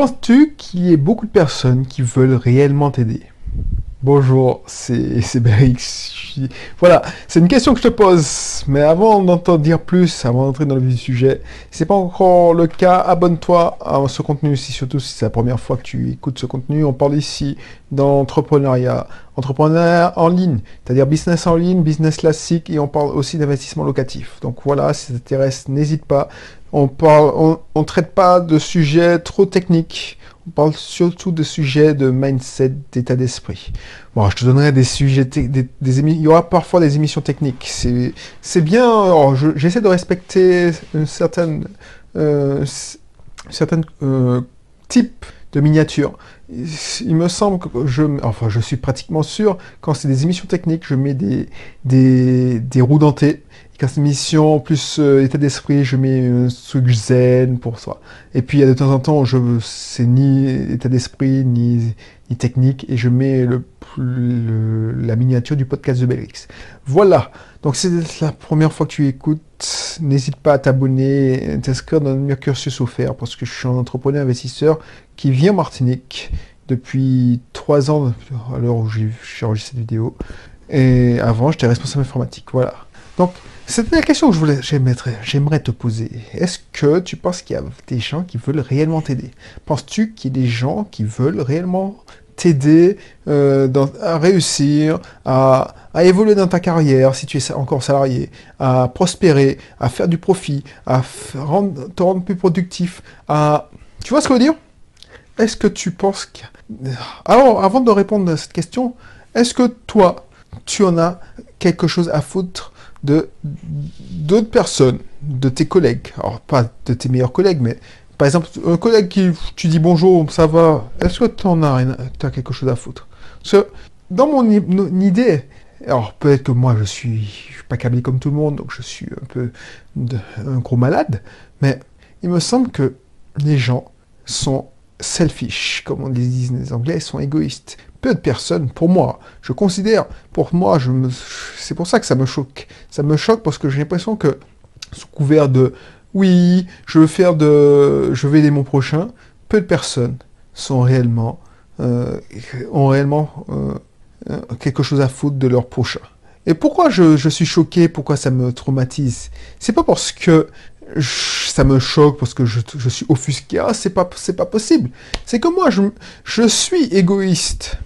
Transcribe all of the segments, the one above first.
Penses-tu qu'il y ait beaucoup de personnes qui veulent réellement t'aider? Bonjour, c'est Berix. Voilà, c'est une question que je te pose. Mais avant d'en dire plus, avant d'entrer dans le vif sujet, si c'est pas encore le cas, abonne-toi à ce contenu aussi, surtout si c'est la première fois que tu écoutes ce contenu. On parle ici d'entrepreneuriat, entrepreneuriat en ligne, c'est-à-dire business en ligne, business classique, et on parle aussi d'investissement locatif. Donc voilà, si ça t'intéresse, n'hésite pas. On parle, on, traite pas de sujets trop techniques. On parle surtout de sujets de mindset, d'état d'esprit. Bon, je te donnerai des sujets, des, il y aura parfois des émissions techniques. C'est, bien. je- j'essaie de respecter une certaine, euh, euh, type de miniature. Il me semble que je, enfin, je suis pratiquement sûr quand c'est des émissions techniques, je mets des roues dentées. Émission plus euh, état d'esprit, je mets un truc zen pour soi. Et puis, il y a de temps en temps, je, c'est ni état d'esprit, ni, ni technique, et je mets le, le- la miniature du podcast de Belrix. Voilà. Donc, c'est la première fois que tu écoutes. N'hésite pas à t'abonner, t'inscrire dans le cursus offert, parce que je suis un entrepreneur investisseur qui vit en Martinique depuis trois ans, à l'heure où j'ai enregistré cette vidéo. Et avant, j'étais responsable informatique. Voilà. Donc, c'était la question que je voulais, j'aimerais, te poser. Est-ce que tu penses qu'il y a des gens qui veulent réellement t'aider? Penses-tu qu'il y a des gens qui veulent réellement t'aider euh, à réussir, à, évoluer dans ta carrière si tu es encore salarié, à prospérer, à faire du profit, à rendre, te rendre plus productif, à... Tu vois ce que je veux dire? Est-ce que tu penses que... Alors, avant de répondre à cette question, est-ce que toi, tu en as quelque chose à foutre de d'autres personnes, de tes collègues, alors pas de tes meilleurs collègues, mais par exemple, un collègue qui tu dis bonjour, ça va, est-ce que tu en as, rien- t'as quelque chose à foutre? Parce dans mon, idée, alors peut-être que moi je suis, je suis pas câblé comme tout le monde, donc je suis un peu de- un gros malade, mais il me semble que les gens sont selfish, comme on les disent les Anglais, sont égoïstes. Peu de personnes, pour moi, je considère, pour moi, je me, c'est pour ça que ça me choque. Ça me choque parce que j'ai l'impression que, sous couvert de, oui, je veux faire de, je vais aider mon prochain, peu de personnes sont réellement, euh, ont réellement euh, euh, quelque chose à foutre de leur prochain. Et pourquoi je, je suis choqué, pourquoi ça me traumatise? C'est pas parce que ça me choque, parce que je, suis offusqué, ah, c'est pas, c'est pas possible. C'est que moi, je, je suis égoïste.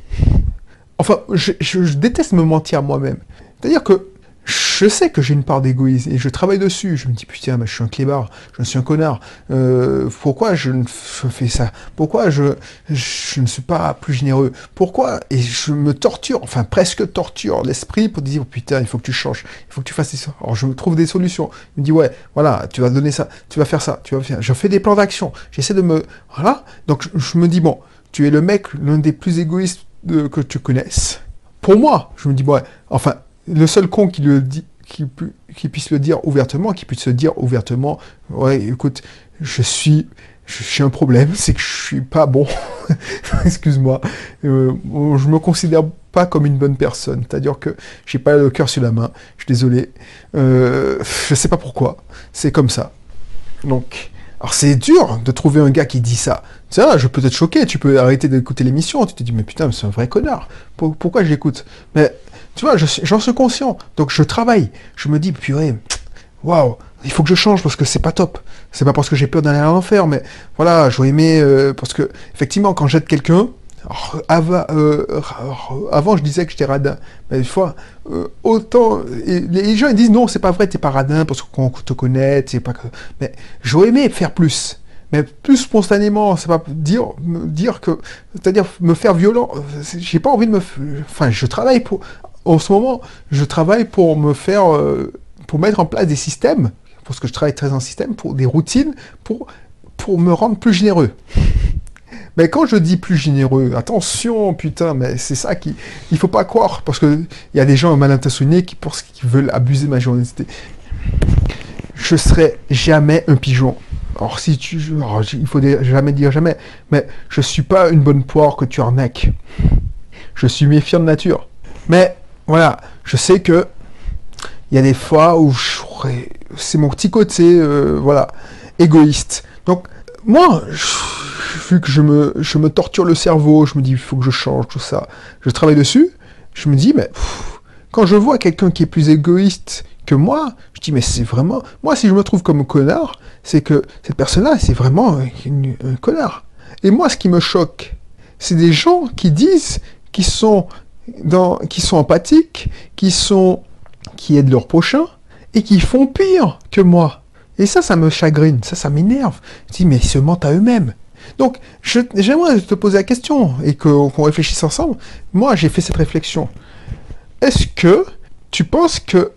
Enfin, je- je déteste me mentir à moi-même. C'est-à-dire que je sais que j'ai une part d'égoïsme et je travaille dessus. Je me dis, putain, je suis un clébard, je suis un connard. Euh, pourquoi je, fais ça? Pourquoi je, je ne suis pas plus généreux? Pourquoi? Et je me torture, enfin presque torture l'esprit pour dire, putain, il faut que tu changes, il faut que tu fasses ça. Alors je me trouve des solutions. Je me dis, ouais, voilà, tu vas donner ça, tu vas faire ça, tu vas faire. Je fais des plans d'action. J'essaie de me. Voilà. Donc je, me dis, bon, tu es le mec, l'un des plus égoïstes que tu connaisses. Pour moi, je me dis, ouais, enfin, le seul con qui puisse le dire ouvertement, qui puisse se dire ouvertement, ouais, écoute, je suis, je suis un problème, c'est que je suis pas bon. Excuse-moi, Euh, je me considère pas comme une bonne personne. C'est-à-dire que j'ai pas le cœur sur la main. Je suis désolé. Euh, je sais pas pourquoi. C'est comme ça. Donc, alors c'est dur de trouver un gars qui dit ça. Ça, je peux être choqué. Tu peux arrêter d'écouter l'émission. Tu te dis, mais putain, c'est un vrai connard. Pour- pourquoi j'écoute Mais tu vois, j'en suis conscient. Donc je travaille. Je me dis, purée, waouh, il faut que je change parce que c'est pas top. C'est pas parce que j'ai peur d'aller à l'enfer, mais voilà, j'aurais aimé. euh, parce que, effectivement, quand j'aide quelqu'un, ava- euh, alors, avant je disais que j'étais radin. Mais des fois, euh, autant. les gens ils disent non, c'est pas vrai, t'es pas radin parce qu'on te connaît, c'est pas. Mais j'aurais aimé faire plus. Mais plus spontanément, c'est pas dire, dire que. C'est-à-dire me faire violent. J'ai pas envie de me. Enfin, je travaille pour. En ce moment, je travaille pour me faire. euh, pour mettre en place des systèmes. Parce que je travaille très en système, pour des routines, pour, pour me rendre plus généreux. Mais quand je dis plus généreux, attention, putain, mais c'est ça qui, il faut pas croire, parce que il y a des gens mal intentionnés qui pensent qu'ils veulent abuser ma générosité. Je serai jamais un pigeon. Alors si tu, alors, il faut dire- jamais dire jamais, mais je suis pas une bonne poire que tu arnaques. Je suis méfiant de nature. Mais voilà, je sais que il y a des fois où c'est mon petit côté, euh, voilà, égoïste. Donc moi, je, vu que je me, je me torture le cerveau, je me dis, il faut que je change tout ça. Je travaille dessus, je me dis, mais quand je vois quelqu'un qui est plus égoïste que moi, je dis, mais c'est vraiment... Moi, si je me trouve comme connard, c'est que cette personne-là, c'est vraiment un connard. Et moi, ce qui me choque, c'est des gens qui disent qu'ils sont, qui sont empathiques, qui, sont, qui aident leur prochain, et qui font pire que moi. Et ça, ça me chagrine, ça, ça m'énerve. Je dis, mais ils se mentent à eux-mêmes. Donc, j'aimerais te poser la question et qu'on réfléchisse ensemble. Moi, j'ai fait cette réflexion. Est-ce que tu penses que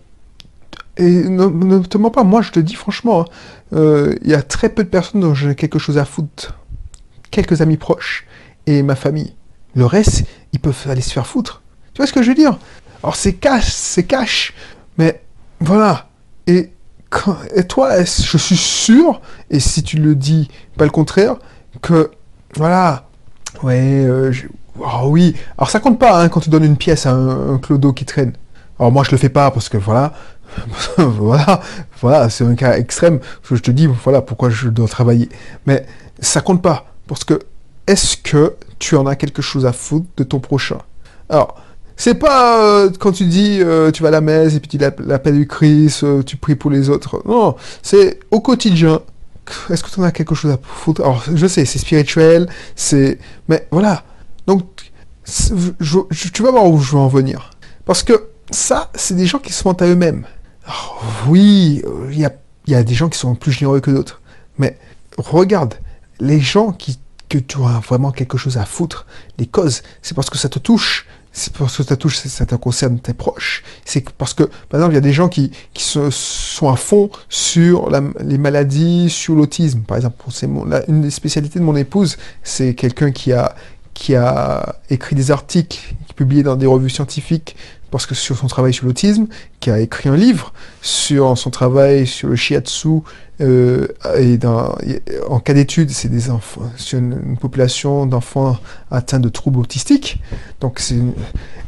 et ne, te mens pas, moi je te dis franchement, hein, euh, il y a très peu de personnes dont j'ai quelque chose à foutre. Quelques amis proches et ma famille. Le reste, ils peuvent aller se faire foutre. Tu vois ce que je veux dire? Alors c'est cash, c'est cash, mais voilà. Et, et toi, je suis sûr, et si tu le dis, pas le contraire, que voilà, ouais, oh oui. Alors ça compte pas hein, quand tu donnes une pièce à un, un clodo qui traîne. Alors moi je le fais pas parce que voilà, voilà, voilà, c'est un cas extrême. je te dis, voilà pourquoi je dois travailler. Mais ça compte pas. Parce que, est-ce que tu en as quelque chose à foutre de ton prochain? Alors, c'est pas euh, quand tu dis euh, tu vas à la messe et puis tu l'appelles du Christ, euh, tu pries pour les autres. Non, c'est au quotidien. Est-ce que tu en as quelque chose à foutre? Alors, je sais, c'est spirituel, c'est. Mais voilà. Donc, tu vas voir où je veux en venir. Parce que ça, c'est des gens qui se mentent à eux-mêmes. oui, il y a des gens qui sont plus généreux que d'autres. Mais regarde, les gens qui, que tu as vraiment quelque chose à foutre, les causes, c'est parce que ça te touche. C'est parce que ça touche, ça te concerne tes proches. C'est parce que, par exemple, il y a des gens qui, qui se, sont à fond sur les maladies, sur l'autisme. Par exemple, c'est une des spécialités de mon épouse, c'est quelqu'un qui a, qui a écrit des articles publiés dans des revues scientifiques parce que sur son travail sur l'autisme, qui a écrit un livre sur son travail sur le shiatsu, euh, et dans, en cas d'étude, c'est des enfants, sur une, population d'enfants atteints de troubles autistiques. Donc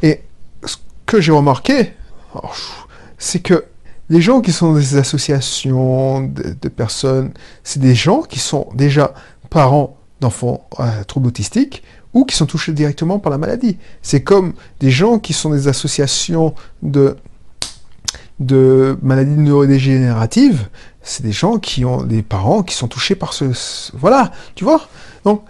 et ce que j'ai remarqué, c'est que les gens qui sont dans des associations de, de personnes, c'est des gens qui sont déjà parents d'enfants à troubles autistiques ou qui sont touchés directement par la maladie. C'est comme des gens qui sont des associations de, de maladies neurodégénératives, c'est des gens qui ont des parents qui sont touchés par ce... voilà, tu vois? Donc,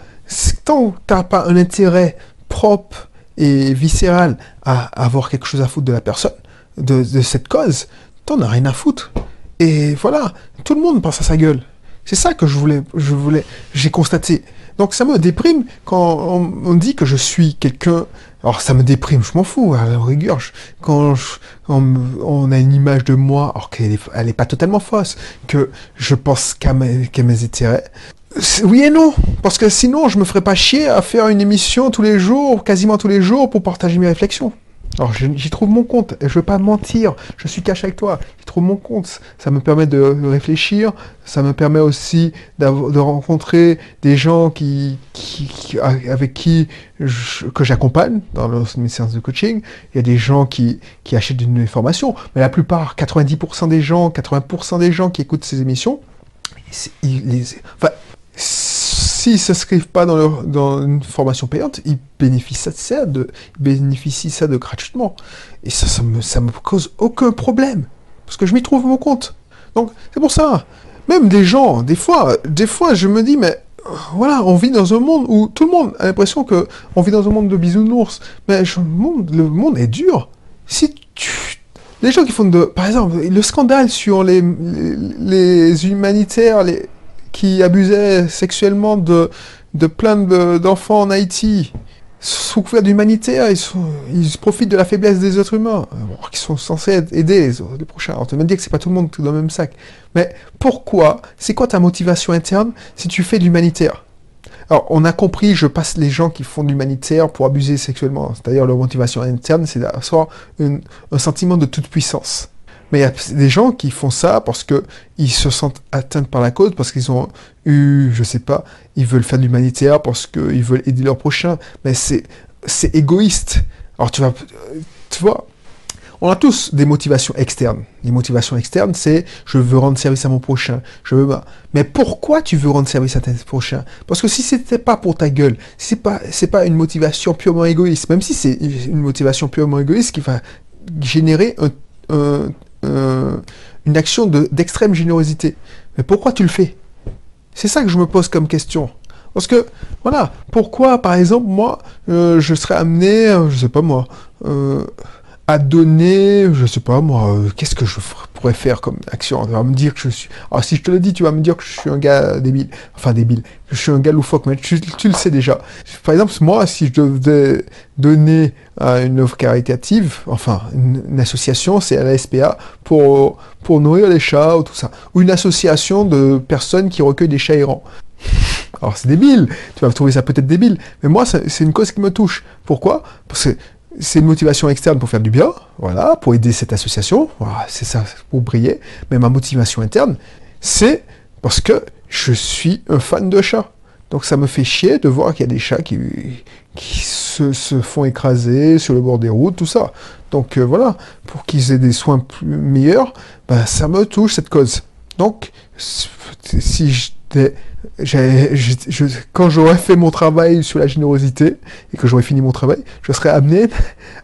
tant que tu n'as pas un intérêt propre et viscéral à avoir quelque chose à foutre de la personne, de, cette cause, t'en as rien à foutre. Et voilà, tout le monde pense à sa gueule. C'est ça que je voulais, je voulais, j'ai constaté. Donc ça me déprime quand on, dit que je suis quelqu'un. Alors ça me déprime, je m'en fous, à la rigueur. quand, on, a une image de moi, alors qu'elle est, elle est pas totalement fausse, que je pense qu'à mes, mes intérêts. Oui et non, parce que sinon je me ferais pas chier à faire une émission tous les jours, quasiment tous les jours, pour partager mes réflexions. Alors j'y trouve mon compte, je veux pas mentir, je suis cash avec toi, j'y trouve mon compte. Ça me permet de réfléchir, ça me permet aussi de rencontrer des gens qui, avec qui que j'accompagne dans mes séances de coaching. Il y a des gens qui, qui achètent une formation, mais la plupart, 90% des gens, 80% des gens qui écoutent ces émissions, ils, les, enfin, s'ils ne s'inscrivent pas dans, dans une formation payante, ils bénéficient ça, de, bénéficient ça de gratuitement. Et ça, ça me, ça me cause aucun problème. Parce que je m'y trouve mon compte. Donc, c'est pour ça. Même des gens, des fois, des fois, je me dis, mais voilà, on vit dans un monde où tout le monde a l'impression que on vit dans un monde de bisounours. Mais le monde, le monde est dur. Si tu, les gens qui font de, par exemple, le scandale sur les, les humanitaires, les, qui abusaient sexuellement de, de plein d'enfants en Haïti, sous couvert d'humanitaire, ils, ils profitent de la faiblesse des êtres humains, qui sont censés aider les, les prochains. On te même dire que c'est pas tout le monde dans le même sac. Mais pourquoi C'est quoi ta motivation interne si tu fais de l'humanitaire? Alors, on a compris, je passe les gens qui font de l'humanitaire pour abuser sexuellement. C'est-à-dire, leur motivation interne, c'est d'avoir un sentiment de toute puissance. Mais il y a des gens qui font ça parce que ils se sentent atteints par la cause, parce qu'ils ont eu, je sais pas, ils veulent faire de l'humanitaire, parce qu'ils veulent aider leurs prochains. Mais c'est, égoïste. Alors tu vas, tu vois, On a tous des motivations externes. Les motivations externes, c'est je veux rendre service à mon prochain. Je veux. Mais pourquoi tu veux rendre service à ton prochain Parce que si c'était pas pour ta gueule, si c'est pas pas une motivation purement égoïste, même si c'est une motivation purement égoïste qui va générer une action d'extrême générosité. Mais pourquoi tu le fais? C'est ça que je me pose comme question. Parce que, voilà, pourquoi, par exemple, moi, euh, je serais amené, euh, je sais pas moi, euh, donner, je sais pas moi, qu'est-ce que je pourrais faire comme action? Tu vas me dire que je suis... Alors si je te le dis, tu vas me dire que je suis un gars débile. Enfin débile. Je suis un gars loufoque, mais tu, le sais déjà. Par exemple, moi, si je devais donner à une œuvre caritative, enfin une, association, c'est à la SPA, pour, pour nourrir les chats ou tout ça. Ou une association de personnes qui recueillent des chats errants. Alors c'est débile, tu vas trouver ça peut-être débile, mais moi c'est une cause qui me touche. Pourquoi? Parce que c'est une motivation externe pour faire du bien, voilà, pour aider cette association, voilà, c'est ça, pour briller. Mais ma motivation interne, c'est parce que je suis un fan de chats. Donc ça me fait chier de voir qu'il y a des chats qui, se, font écraser sur le bord des routes, tout ça. Donc euh, voilà, pour qu'ils aient des soins plus meilleurs, ben, ça me touche cette cause. Donc si quand j'aurais fait mon travail sur la générosité et que j'aurais fini mon travail, je serais amené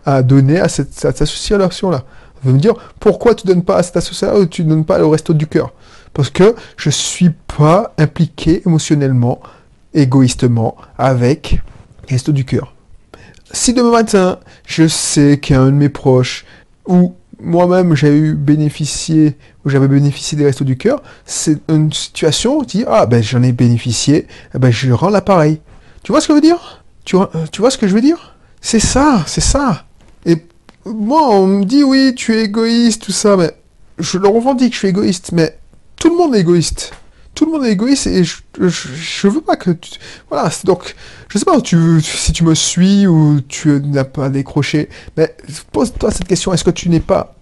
à donner à cette, association-là. Vous me dire, pourquoi tu donnes pas à cette association ou tu donnes pas au resto du cœur? Parce que je suis pas impliqué émotionnellement, égoïstement avec resto du cœur. Si demain matin, je sais qu'un de mes proches ou moi-même j'ai eu bénéficié, ou j'avais bénéficié des restos du cœur, c'est une situation où tu dis, ah ben j'en ai bénéficié, eh ben je rends l'appareil. Tu vois ce que je veux dire? Euh, tu vois ce que je veux dire? C'est ça, c'est ça. Et moi, on me dit, oui, tu es égoïste, tout ça, mais je le revendique, je suis égoïste, mais tout le monde est égoïste tout le monde est égoïste et je, je, veux pas que tu... Voilà, donc, je sais pas tu, si tu me suis ou tu n'as pas décroché, mais pose-toi cette question, est-ce que tu n'es pas,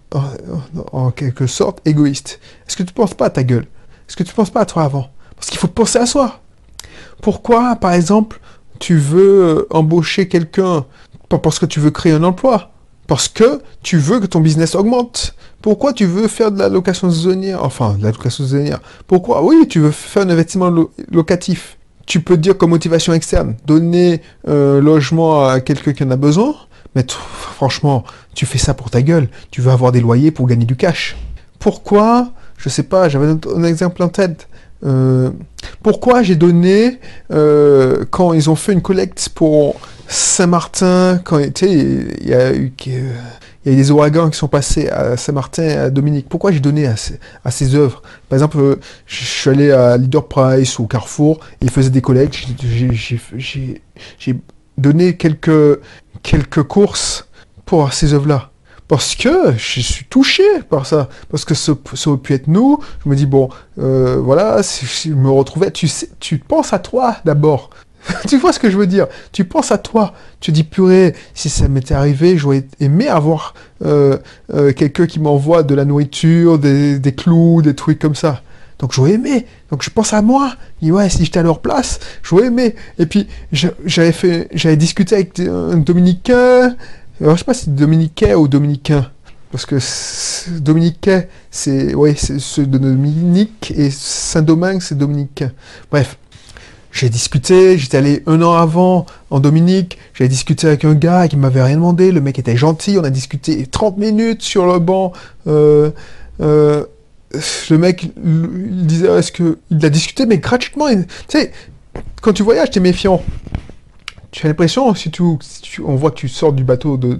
en, quelque sorte, égoïste? Est-ce que tu penses pas à ta gueule? Est-ce que tu penses pas à toi avant? Parce qu'il faut penser à soi. Pourquoi, par exemple, tu veux embaucher quelqu'un? Parce que tu veux créer un emploi parce que tu veux que ton business augmente. Pourquoi tu veux faire de la location saisonnière? Enfin, de la location saisonnière. Pourquoi? Oui, tu veux faire un investissement locatif. Tu peux dire comme motivation externe, donner euh, logement à quelqu'un qui en a besoin. Mais franchement, tu fais ça pour ta gueule. Tu veux avoir des loyers pour gagner du cash. Pourquoi? Je sais pas, j'avais un, exemple en tête. Euh, pourquoi j'ai donné euh, quand ils ont fait une collecte pour Saint-Martin, quand il y a eu des ouragans qui sont passés à Saint-Martin, à Dominique. Pourquoi j'ai donné à ces, à œuvres? Par exemple, euh, je suis allé à Leader Price ou Carrefour, ils faisaient des collectes, j'ai donné quelques, quelques courses pour ces œuvres-là. Parce que je suis touché par ça. Parce que ça, aurait pu être nous. Je me dis, bon, euh, voilà, si je me retrouvais, tu, tu penses à toi d'abord. tu vois ce que je veux dire? Tu penses à toi. Tu dis, purée, si ça m'était arrivé, j'aurais aimé avoir euh, euh, quelqu'un qui m'envoie de la nourriture, des, clous, des trucs comme ça. Donc j'aurais aimé. Donc je pense à moi. Et ouais, si j'étais à leur place, j'aurais aimé. Et puis j'avais fait, j'avais discuté avec un dominicain. Alors, je sais pas si c'est dominicain ou dominicain. Parce que dominicain, c'est ouais, c'est de Dominique et Saint-Domingue, c'est dominicain. Bref. J'ai discuté, j'étais allé un an avant en Dominique, j'ai discuté avec un gars qui m'avait rien demandé, le mec était gentil, on a discuté 30 minutes sur le banc. Euh, euh, le mec il disait est-ce que il a discuté mais gratuitement tu sais quand tu voyages t'es méfiant tu as l'impression si, tu, on voit que tu sors du bateau de,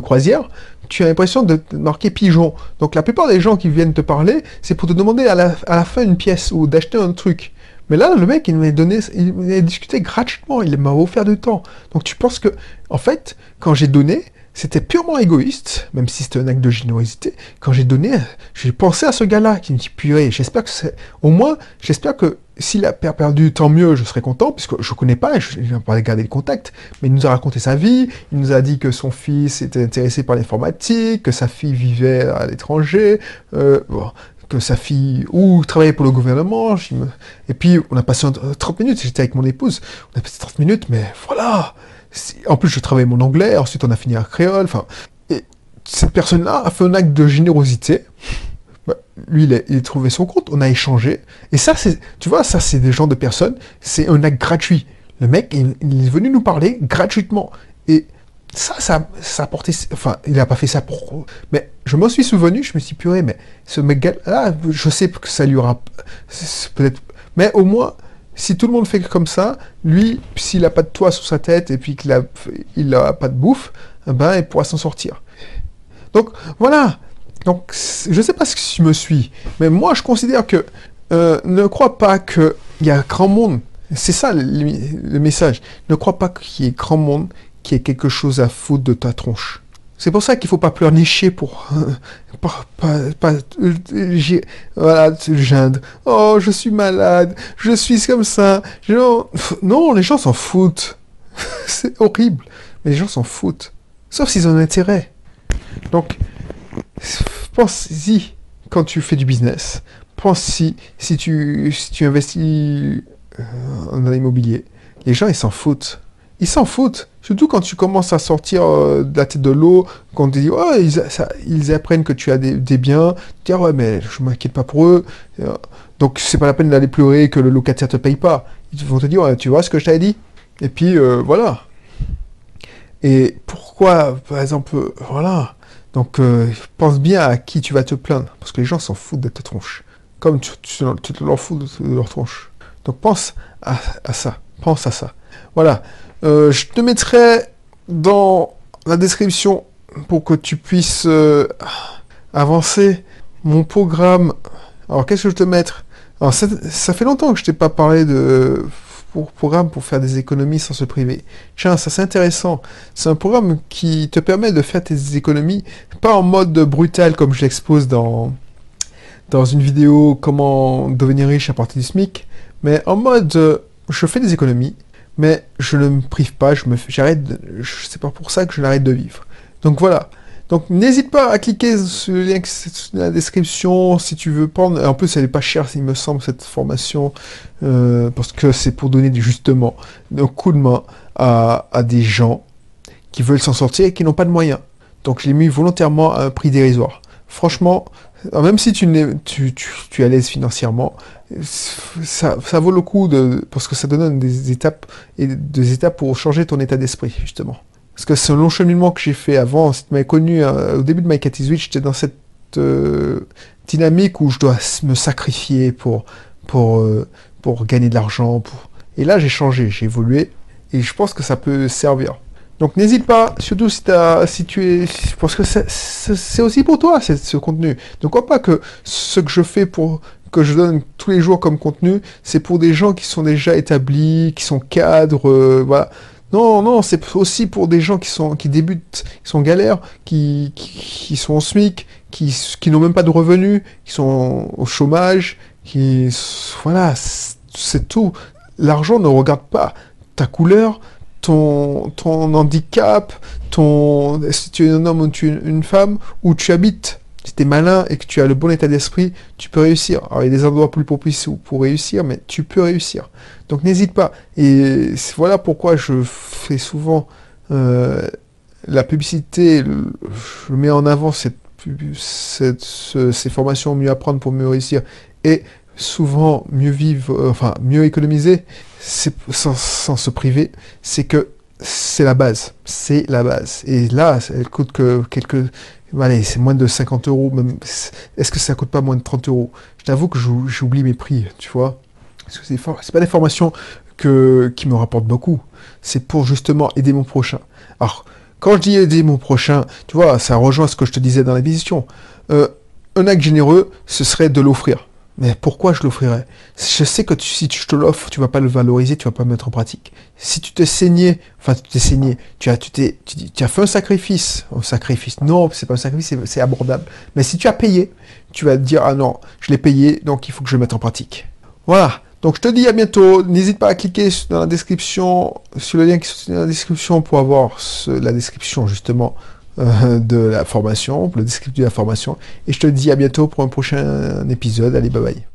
croisière tu as l'impression de marquer pigeon. Donc la plupart des gens qui viennent te parler c'est pour te demander à la, à la fin une pièce ou d'acheter un truc. Mais là, le mec, il m'a donné, il m'a discuté gratuitement, il m'a offert du temps. Donc tu penses que, en fait, quand j'ai donné, c'était purement égoïste, même si c'était un acte de générosité. Quand j'ai donné, j'ai pensé à ce gars-là qui me dit purée. J'espère que c'est, au moins, j'espère que s'il a perdu, tant mieux, je serais content, puisque je connais pas, je n'ai pas gardé le contact, mais il nous a raconté sa vie, il nous a dit que son fils était intéressé par l'informatique, que sa fille vivait à l'étranger, euh, bon, que sa fille ou travaillait pour le gouvernement. Et puis on a passé 30 minutes, j'étais avec mon épouse, on a passé 30 minutes, mais voilà. En plus je travaillais mon anglais, ensuite on a fini à créole, enfin. Et cette personne-là a fait un acte de générosité. Bah, lui, il a, il a trouvé son compte, on a échangé. Et ça, c'est, tu vois, ça, c'est des gens de personnes, c'est un acte gratuit. Le mec, il, il est venu nous parler gratuitement. Et ça, ça, ça porté, enfin, il n'a pas fait ça pour, mais je m'en suis souvenu, je me suis puré, mais ce mec-là, je sais que ça lui aura, peut-être, mais au moins, si tout le monde fait comme ça, lui, s'il n'a pas de toit sous sa tête et puis qu'il a, il a pas de bouffe, eh ben, il pourra s'en sortir. Donc, voilà. Donc, je sais pas si tu me suis, mais moi, je considère que, euh, ne crois pas qu'il y a grand monde, c'est ça le, le message, ne crois pas qu'il y ait grand monde qui ait quelque chose à foutre de ta tronche. C'est pour ça qu'il faut pas pleurnicher pour... pas, pas, pas, voilà, geindre. Oh, je suis malade, je suis comme ça. non, les gens s'en foutent. C'est horrible. Mais les gens s'en foutent. Sauf s'ils ont intérêt. Donc, pense-y quand tu fais du business. Pense-y si tu, si tu investis dans l'immobilier. Les gens, ils s'en foutent. Ils s'en foutent. Surtout quand tu commences à sortir euh, de la tête de l'eau, quand te dit, oh, ils, apprennent que tu as des, biens, tu dis, ouais, mais je m'inquiète pas pour eux. Euh, donc, c'est pas la peine d'aller pleurer que le locataire te paye pas. Ils vont te dire, tu vois ce que je t'avais dit? Et puis, euh, voilà. Et pourquoi, par exemple, voilà. Donc, pense bien à qui tu vas te plaindre. Parce que les gens s'en foutent de ta tronche. Comme tu, tu, leur fous de, leur tronche. Donc, pense à ça. Pense à ça. Voilà. Euh, je te mettrai dans la description pour que tu puisses euh, avancer mon programme. Alors, qu'est-ce que je te mettre? Alors, ça, fait longtemps que je t'ai pas parlé de programme pour faire des économies sans se priver. Tiens, ça c'est intéressant. C'est un programme qui te permet de faire tes économies, pas en mode brutal comme je l'expose dans, dans une vidéo comment devenir riche à partir du SMIC, mais en mode euh, je fais des économies, mais je ne me prive pas, je me j'arrête, c'est pas pour ça que je n'arrête de vivre. Donc voilà. Donc n'hésite pas à cliquer sur le lien dans la description si tu veux prendre. En plus, elle n'est pas chère, il me semble, cette formation, euh, parce que c'est pour donner justement un coup de main à, à des gens qui veulent s'en sortir et qui n'ont pas de moyens. Donc je l'ai mis volontairement à un prix dérisoire. Franchement, même si tu, tu, tu, tu es à l'aise financièrement, ça, ça, vaut le coup de, parce que ça donne des étapes et des pour changer ton état d'esprit, justement. Parce que c'est un long cheminement que j'ai fait avant. Si tu m'avais connu euh, au début de My Cat j'étais dans cette euh, dynamique où je dois me sacrifier euh, pour gagner de l'argent. Et là, j'ai changé, j'ai évolué. Et je pense que ça peut servir. Donc n'hésite pas, surtout si, tu es... Parce que c'est aussi pour toi, ce contenu. Ne crois pas que ce que je fais pour que je donne tous les jours comme contenu, c'est pour des gens qui sont déjà établis, qui sont cadres, euh, voilà. Non, non, c'est aussi pour des gens qui sont qui débutent, qui sont galères, qui, qui, sont en SMIC, qui, qui n'ont même pas de revenus, qui sont au chômage, qui voilà, c'est tout. L'argent ne regarde pas ta couleur, ton, ton handicap, ton, si tu es un homme ou tu es une femme, où tu habites. Si tu es malin et que tu as le bon état d'esprit, tu peux réussir. Alors, il y a des endroits plus propices pour réussir, mais tu peux réussir. Donc, n'hésite pas. Et voilà pourquoi je fais souvent euh, la publicité, je mets en avant cette, ces formations mieux apprendre pour mieux réussir. Et souvent mieux vivre, euh, enfin mieux économiser, sans, sans se priver, c'est que c'est la base. C'est la base. Et là, elle coûte que quelques... Allez, c'est moins de 50 euros. Est-ce que ça coûte pas moins de 30 euros? Je t'avoue que j'oublie mes prix, tu vois. Parce que c'est pas des formations que... qui me rapportent beaucoup. C'est pour justement aider mon prochain. Alors, quand je dis aider mon prochain, tu vois, ça rejoint ce que je te disais dans la vision. Euh, un acte généreux, ce serait de l'offrir. Mais pourquoi je l'offrirais? Je sais que si tu, te l'offres, tu vas pas le valoriser, tu vas pas le mettre en pratique. Si tu t'es saigné, enfin tu t'es saigné, tu as, tu, t'es, tu, as fait un sacrifice, un sacrifice, non, c'est pas un sacrifice, c'est, abordable. Mais si tu as payé, tu vas te dire, ah non, je l'ai payé, donc il faut que je le mette en pratique. Voilà, donc je te dis à bientôt, n'hésite pas à cliquer dans la description, sur le lien qui est dans la description pour avoir la description justement euh, de la formation, le descriptif de la formation. Et je te dis à bientôt pour un prochain épisode. Allez, bye bye.